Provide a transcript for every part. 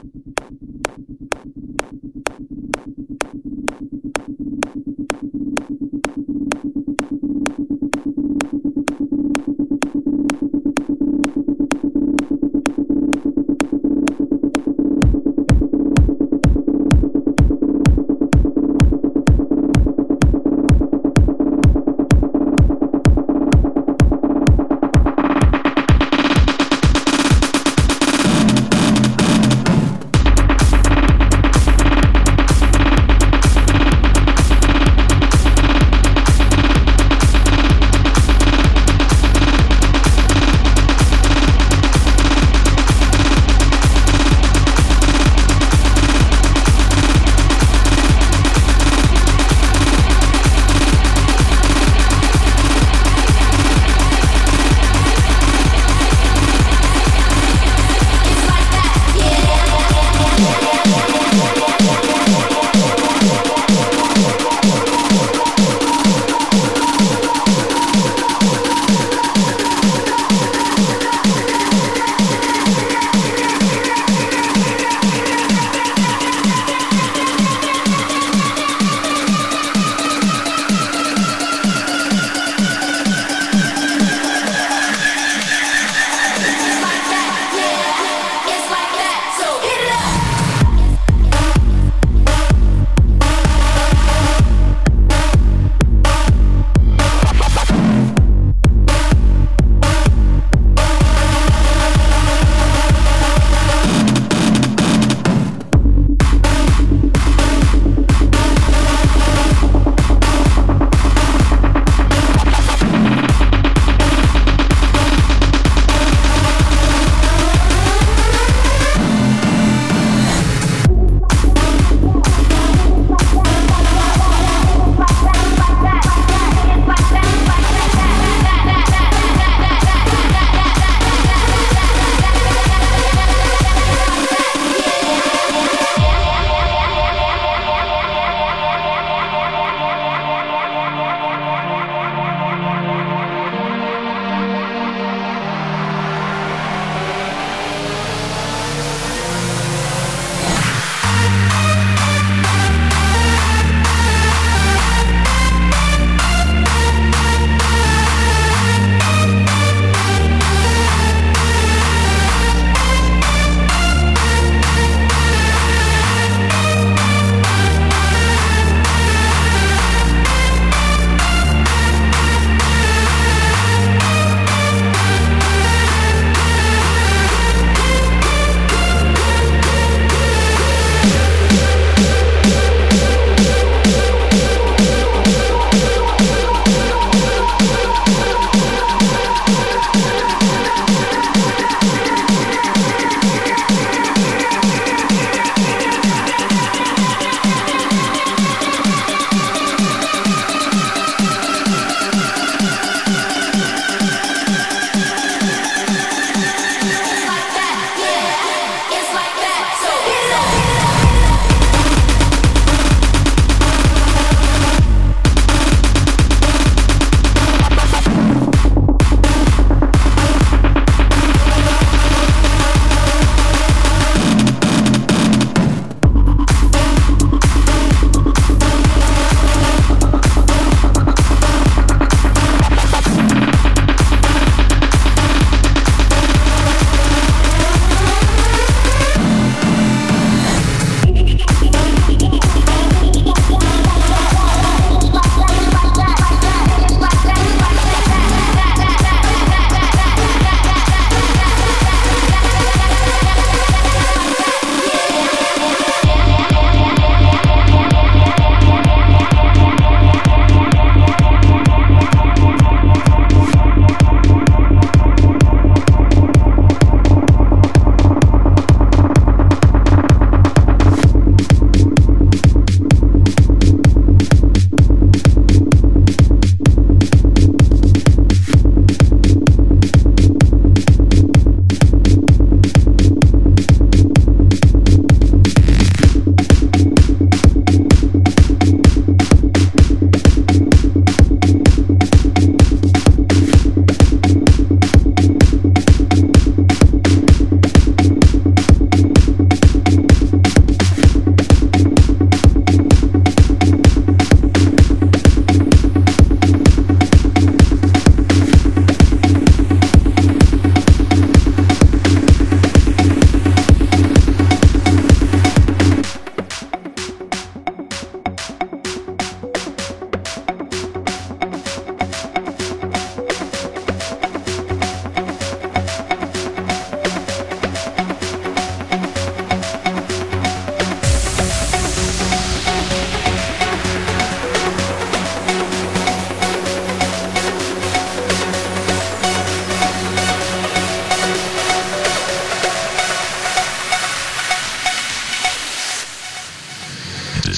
Thank you.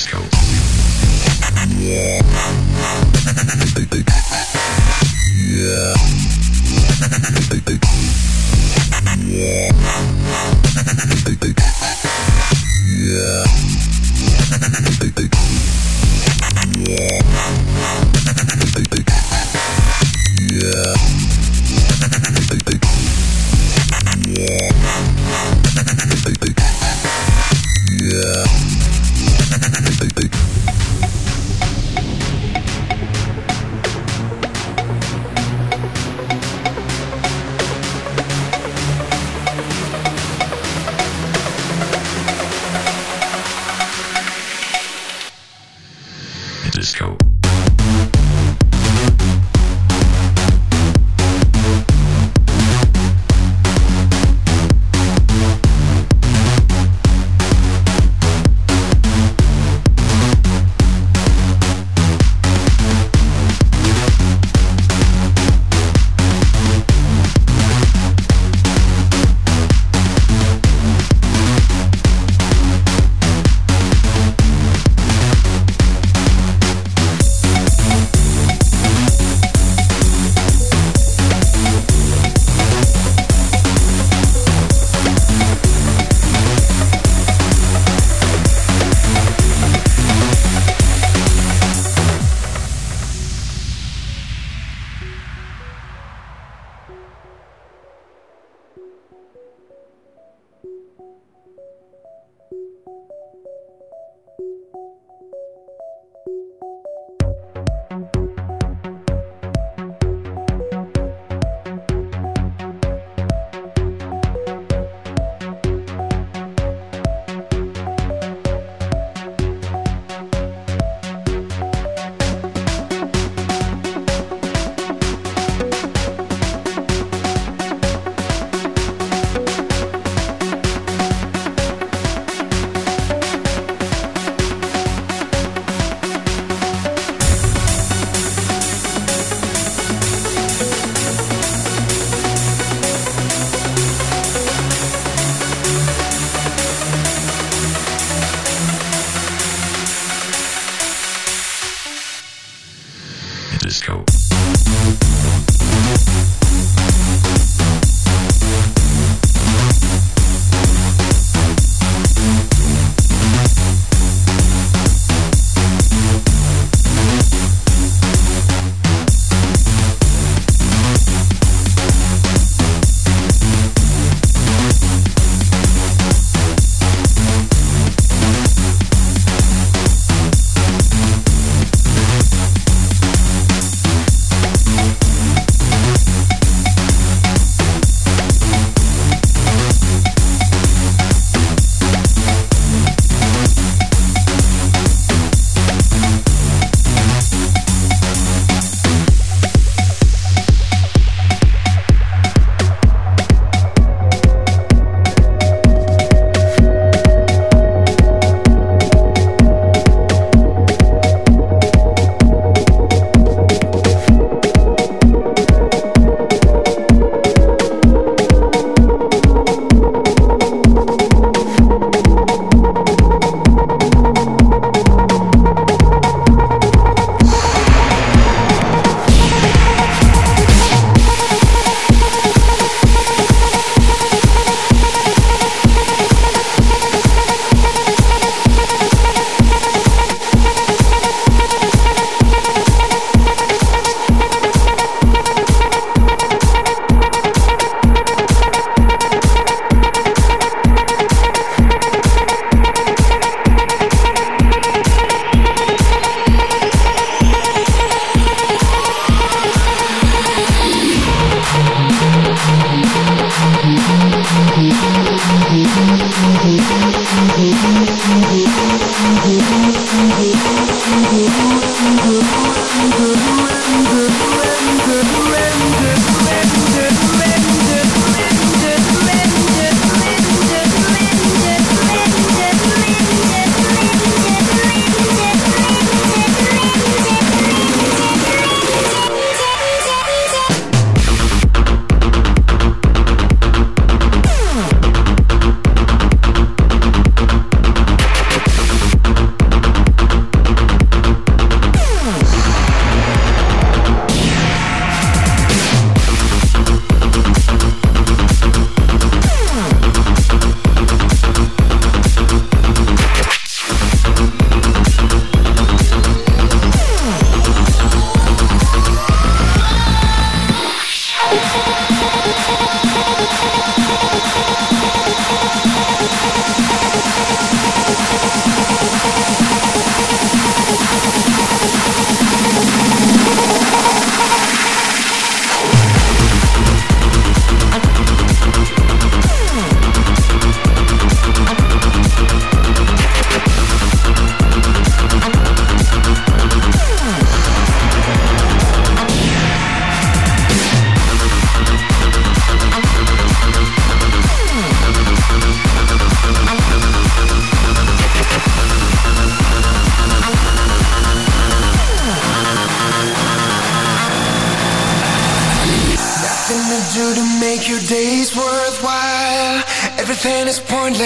Yeah.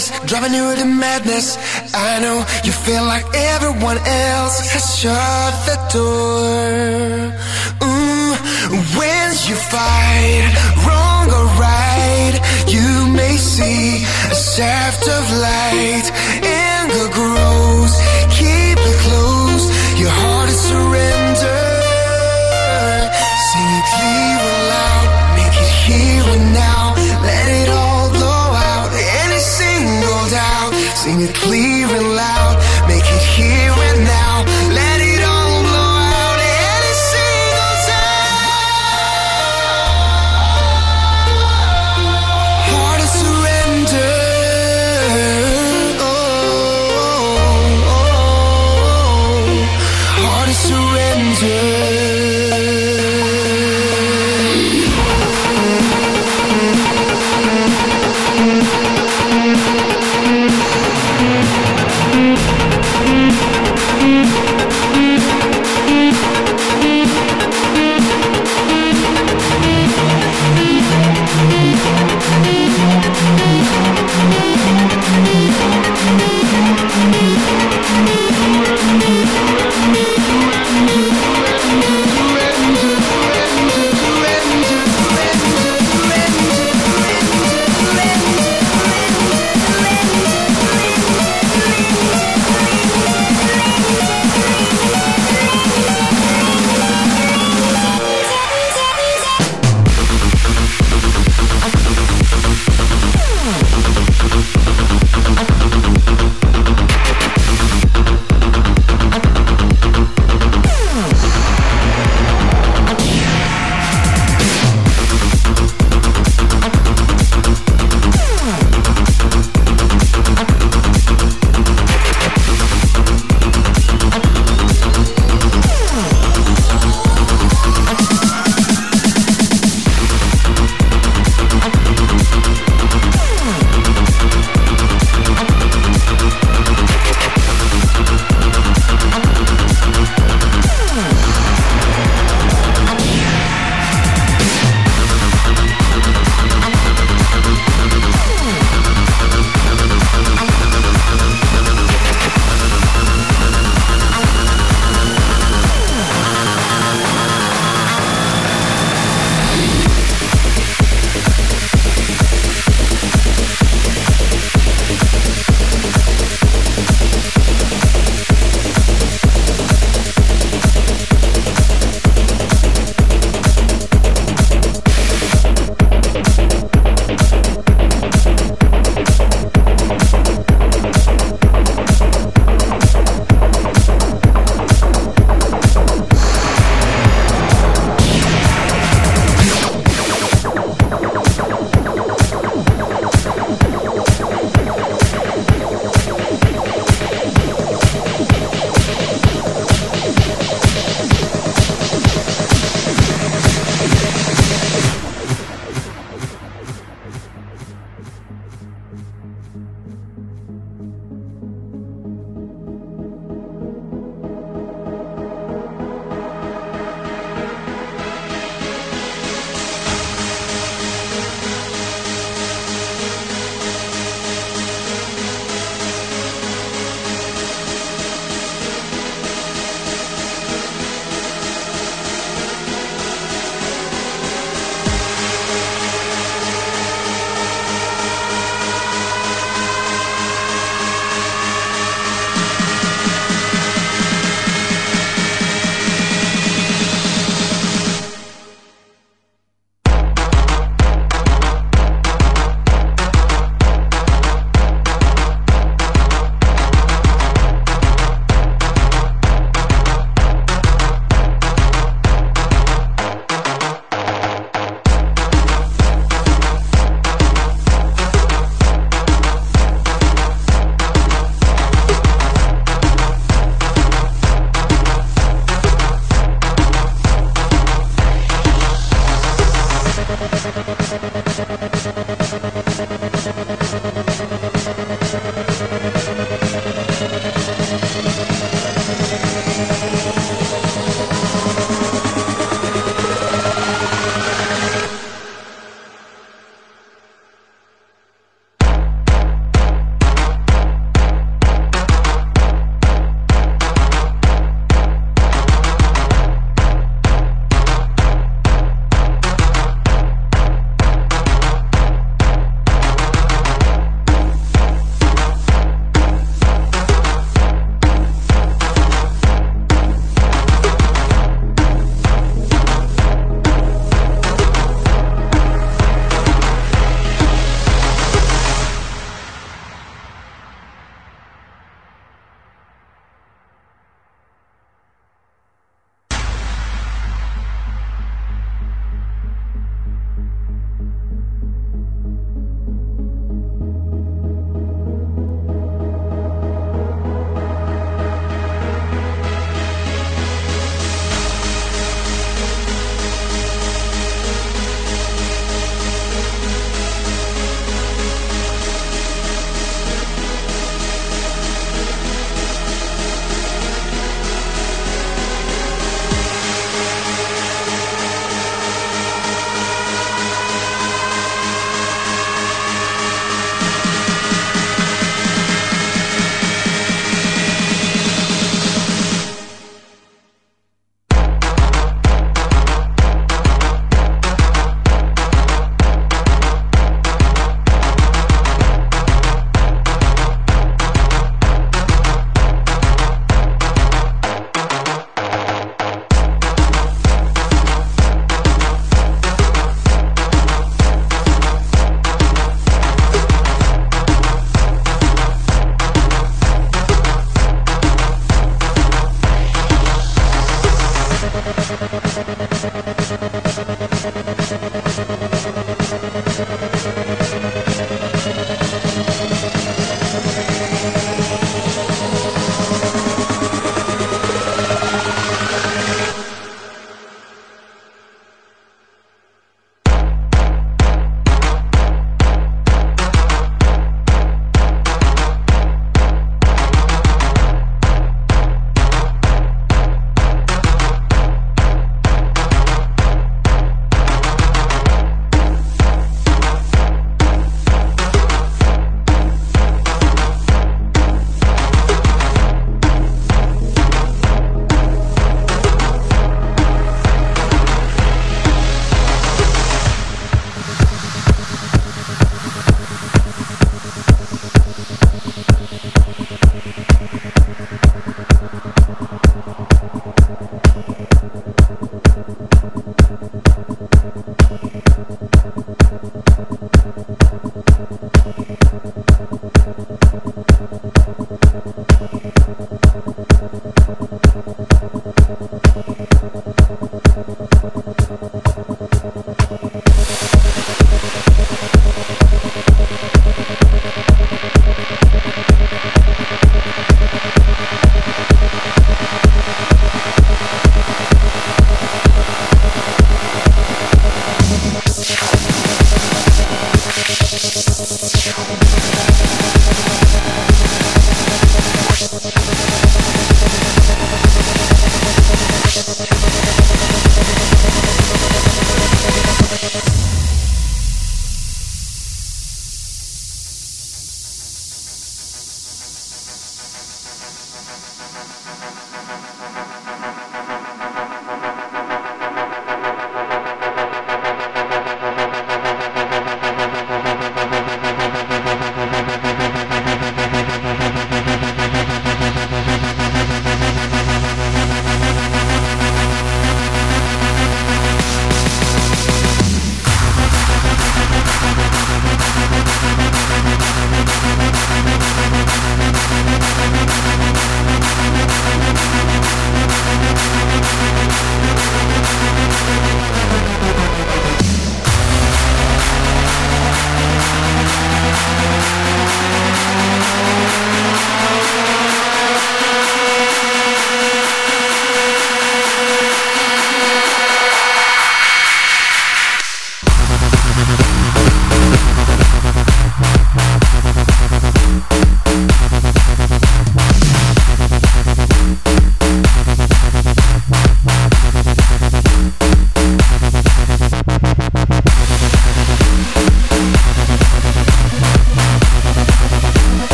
Is driving you to madness. I know you feel like everyone else has shut the door. Ooh, when you fight, wrong or right, you may see a shaft of light. Anger grows, keep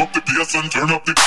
up the bass and turn up the.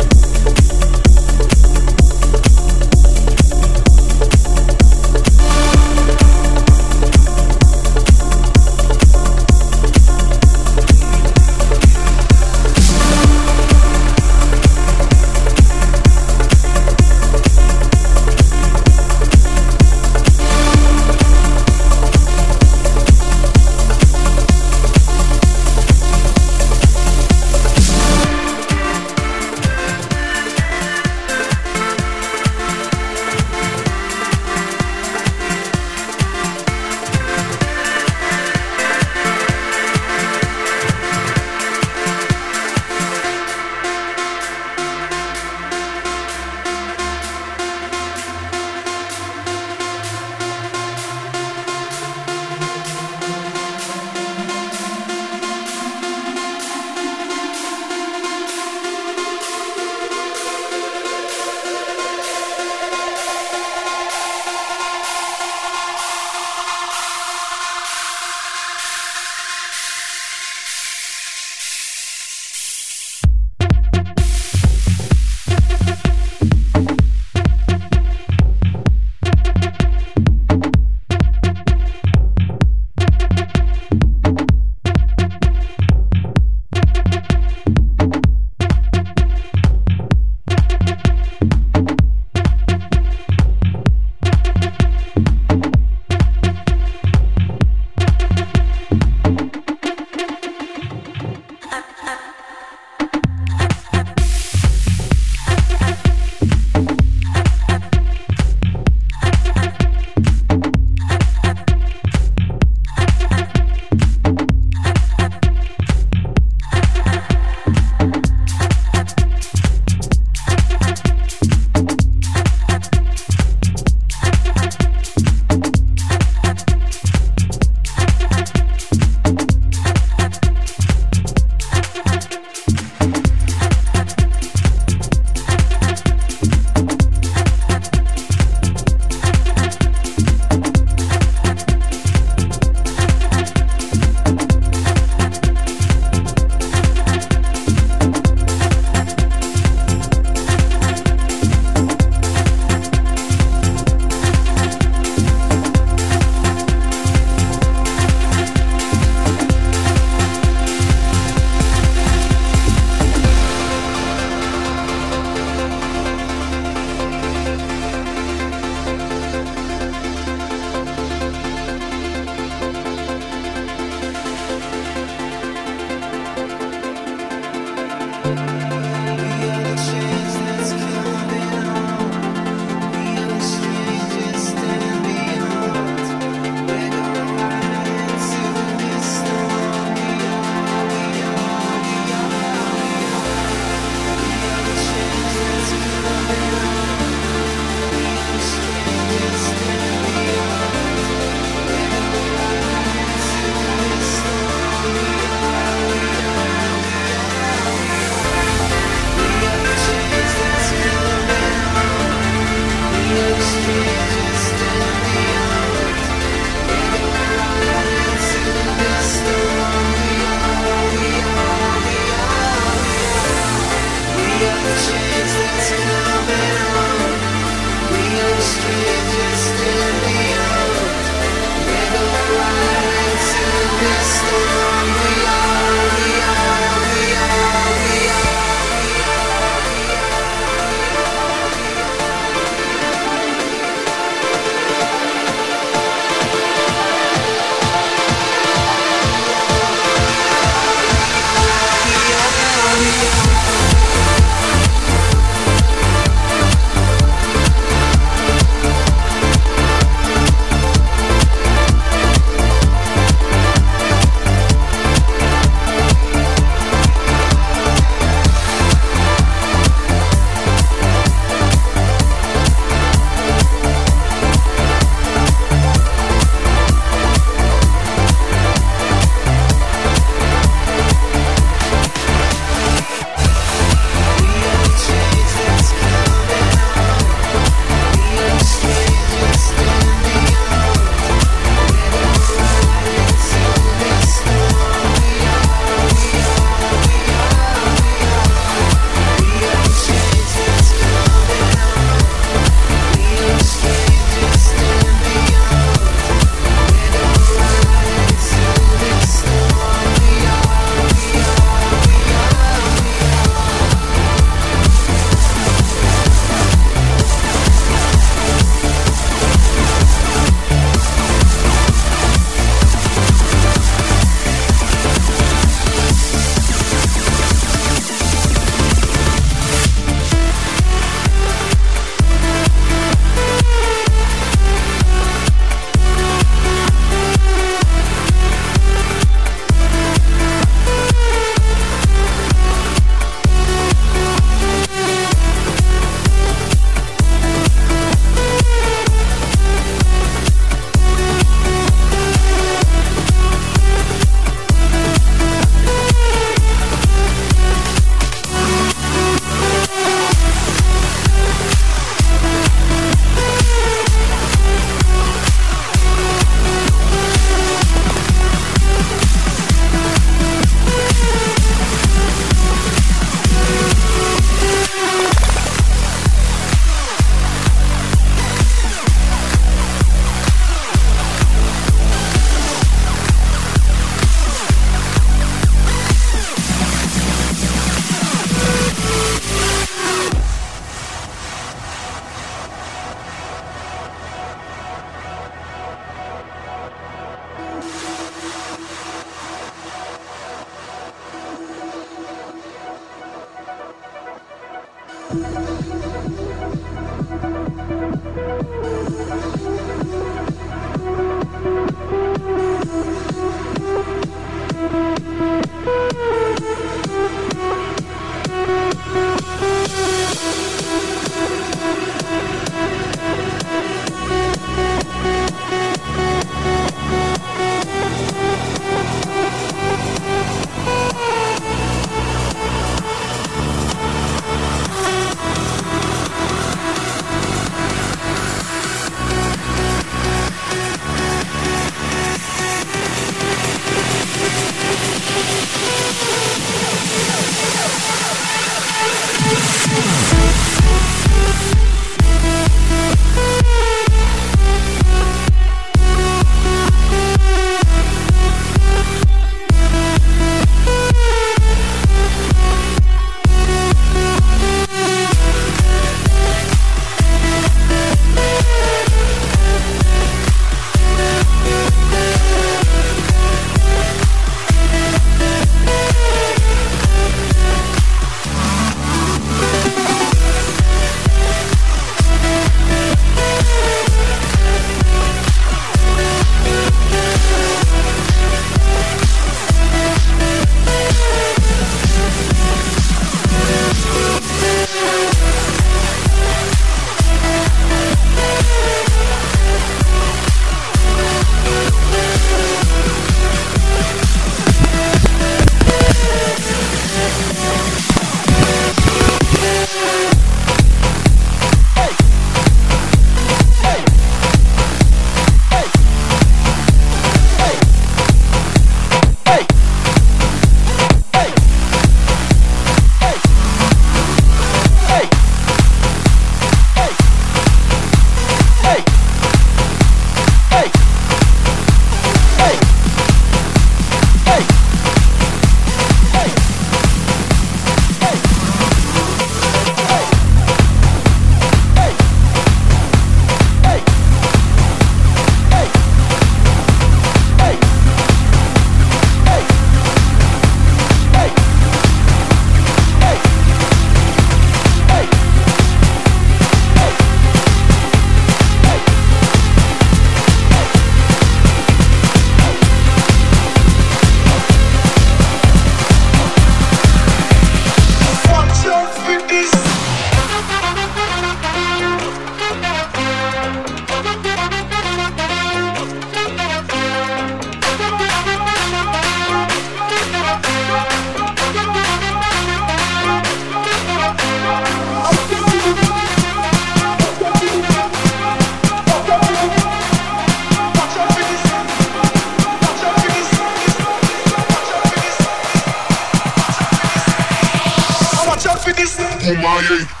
Kumaye.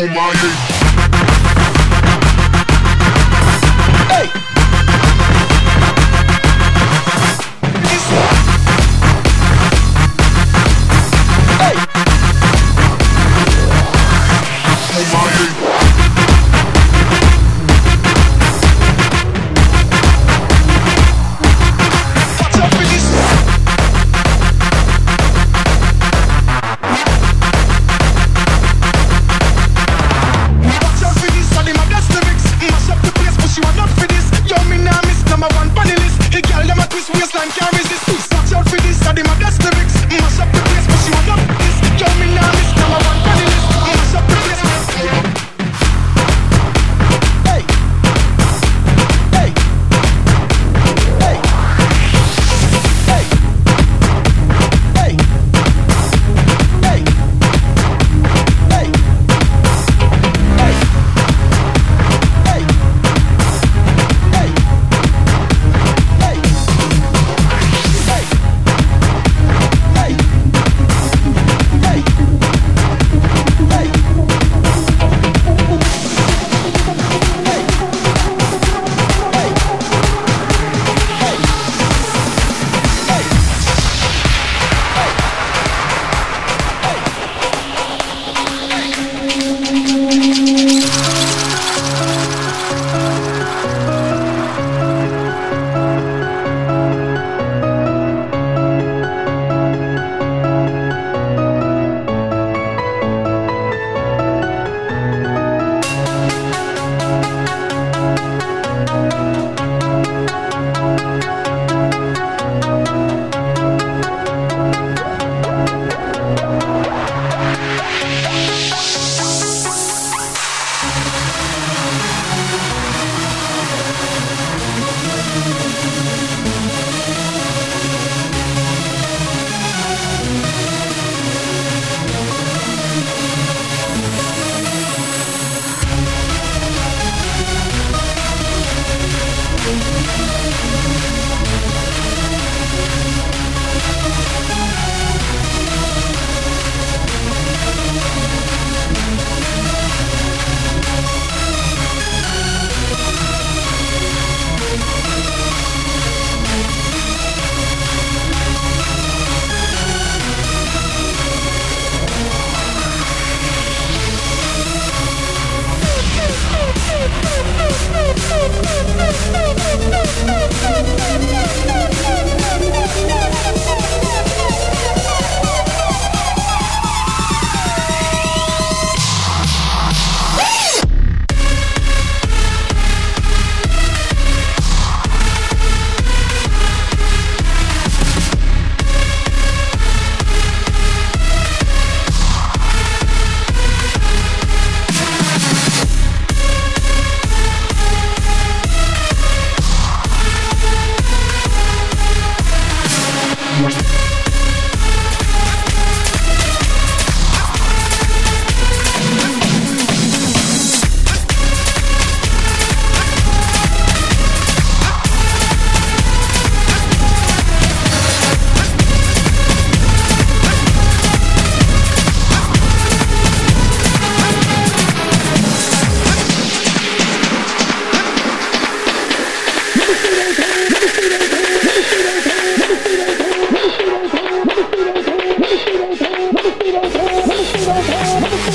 for my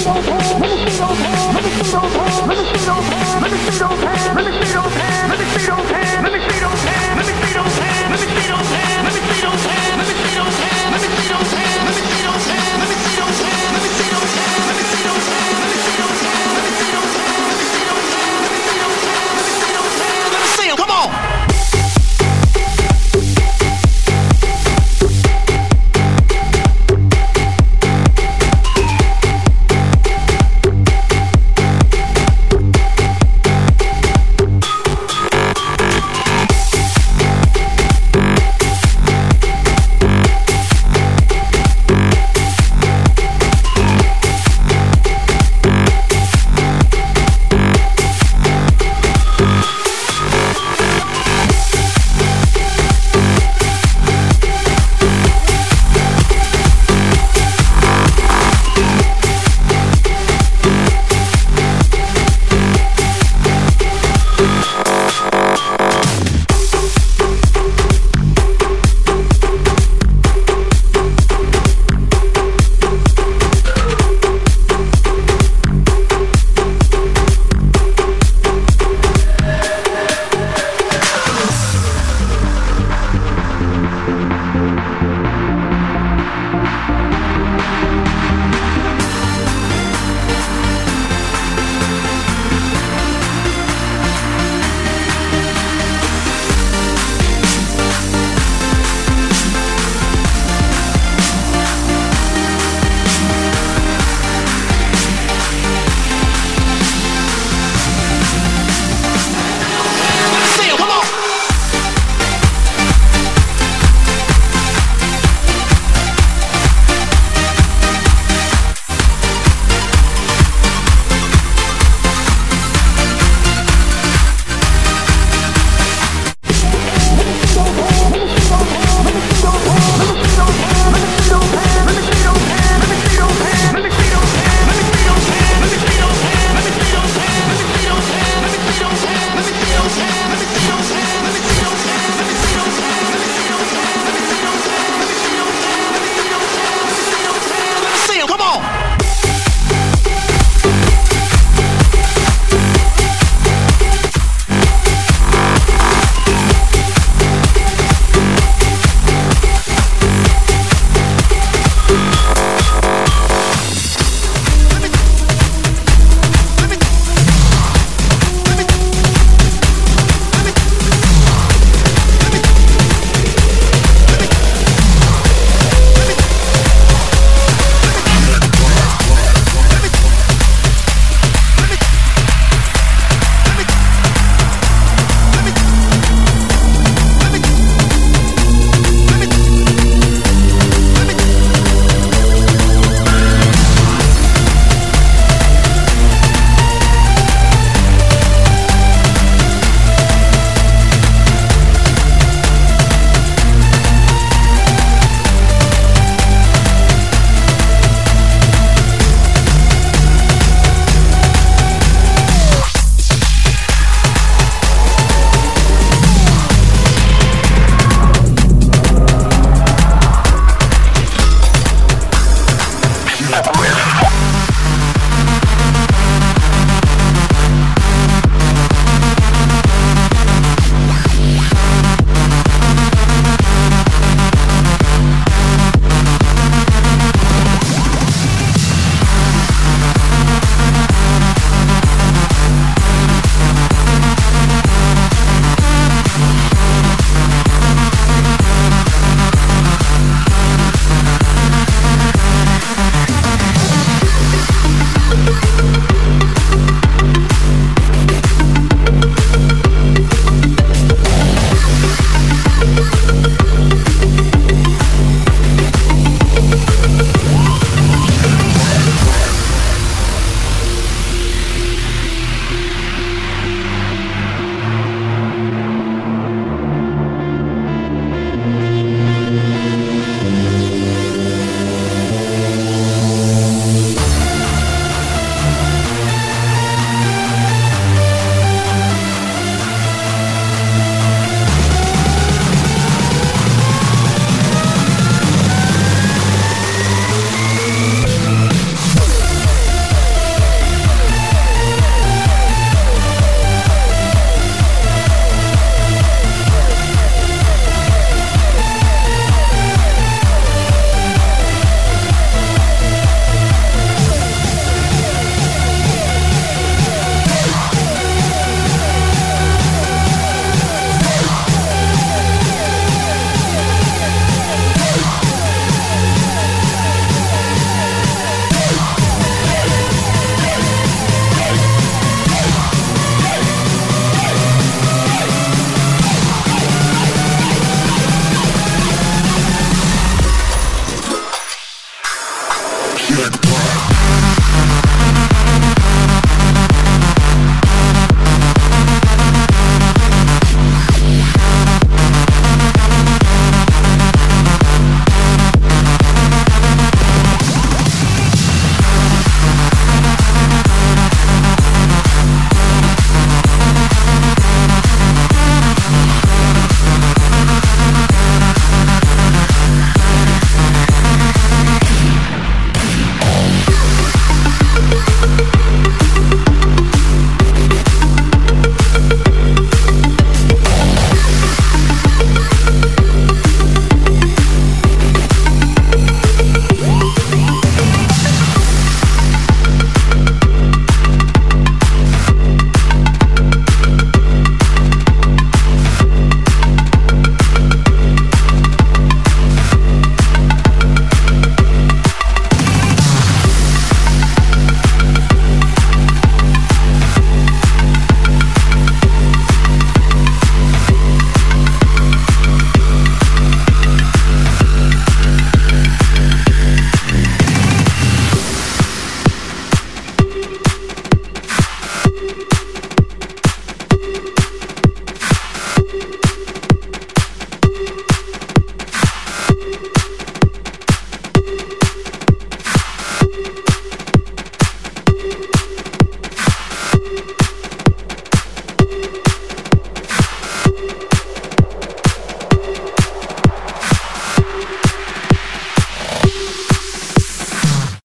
so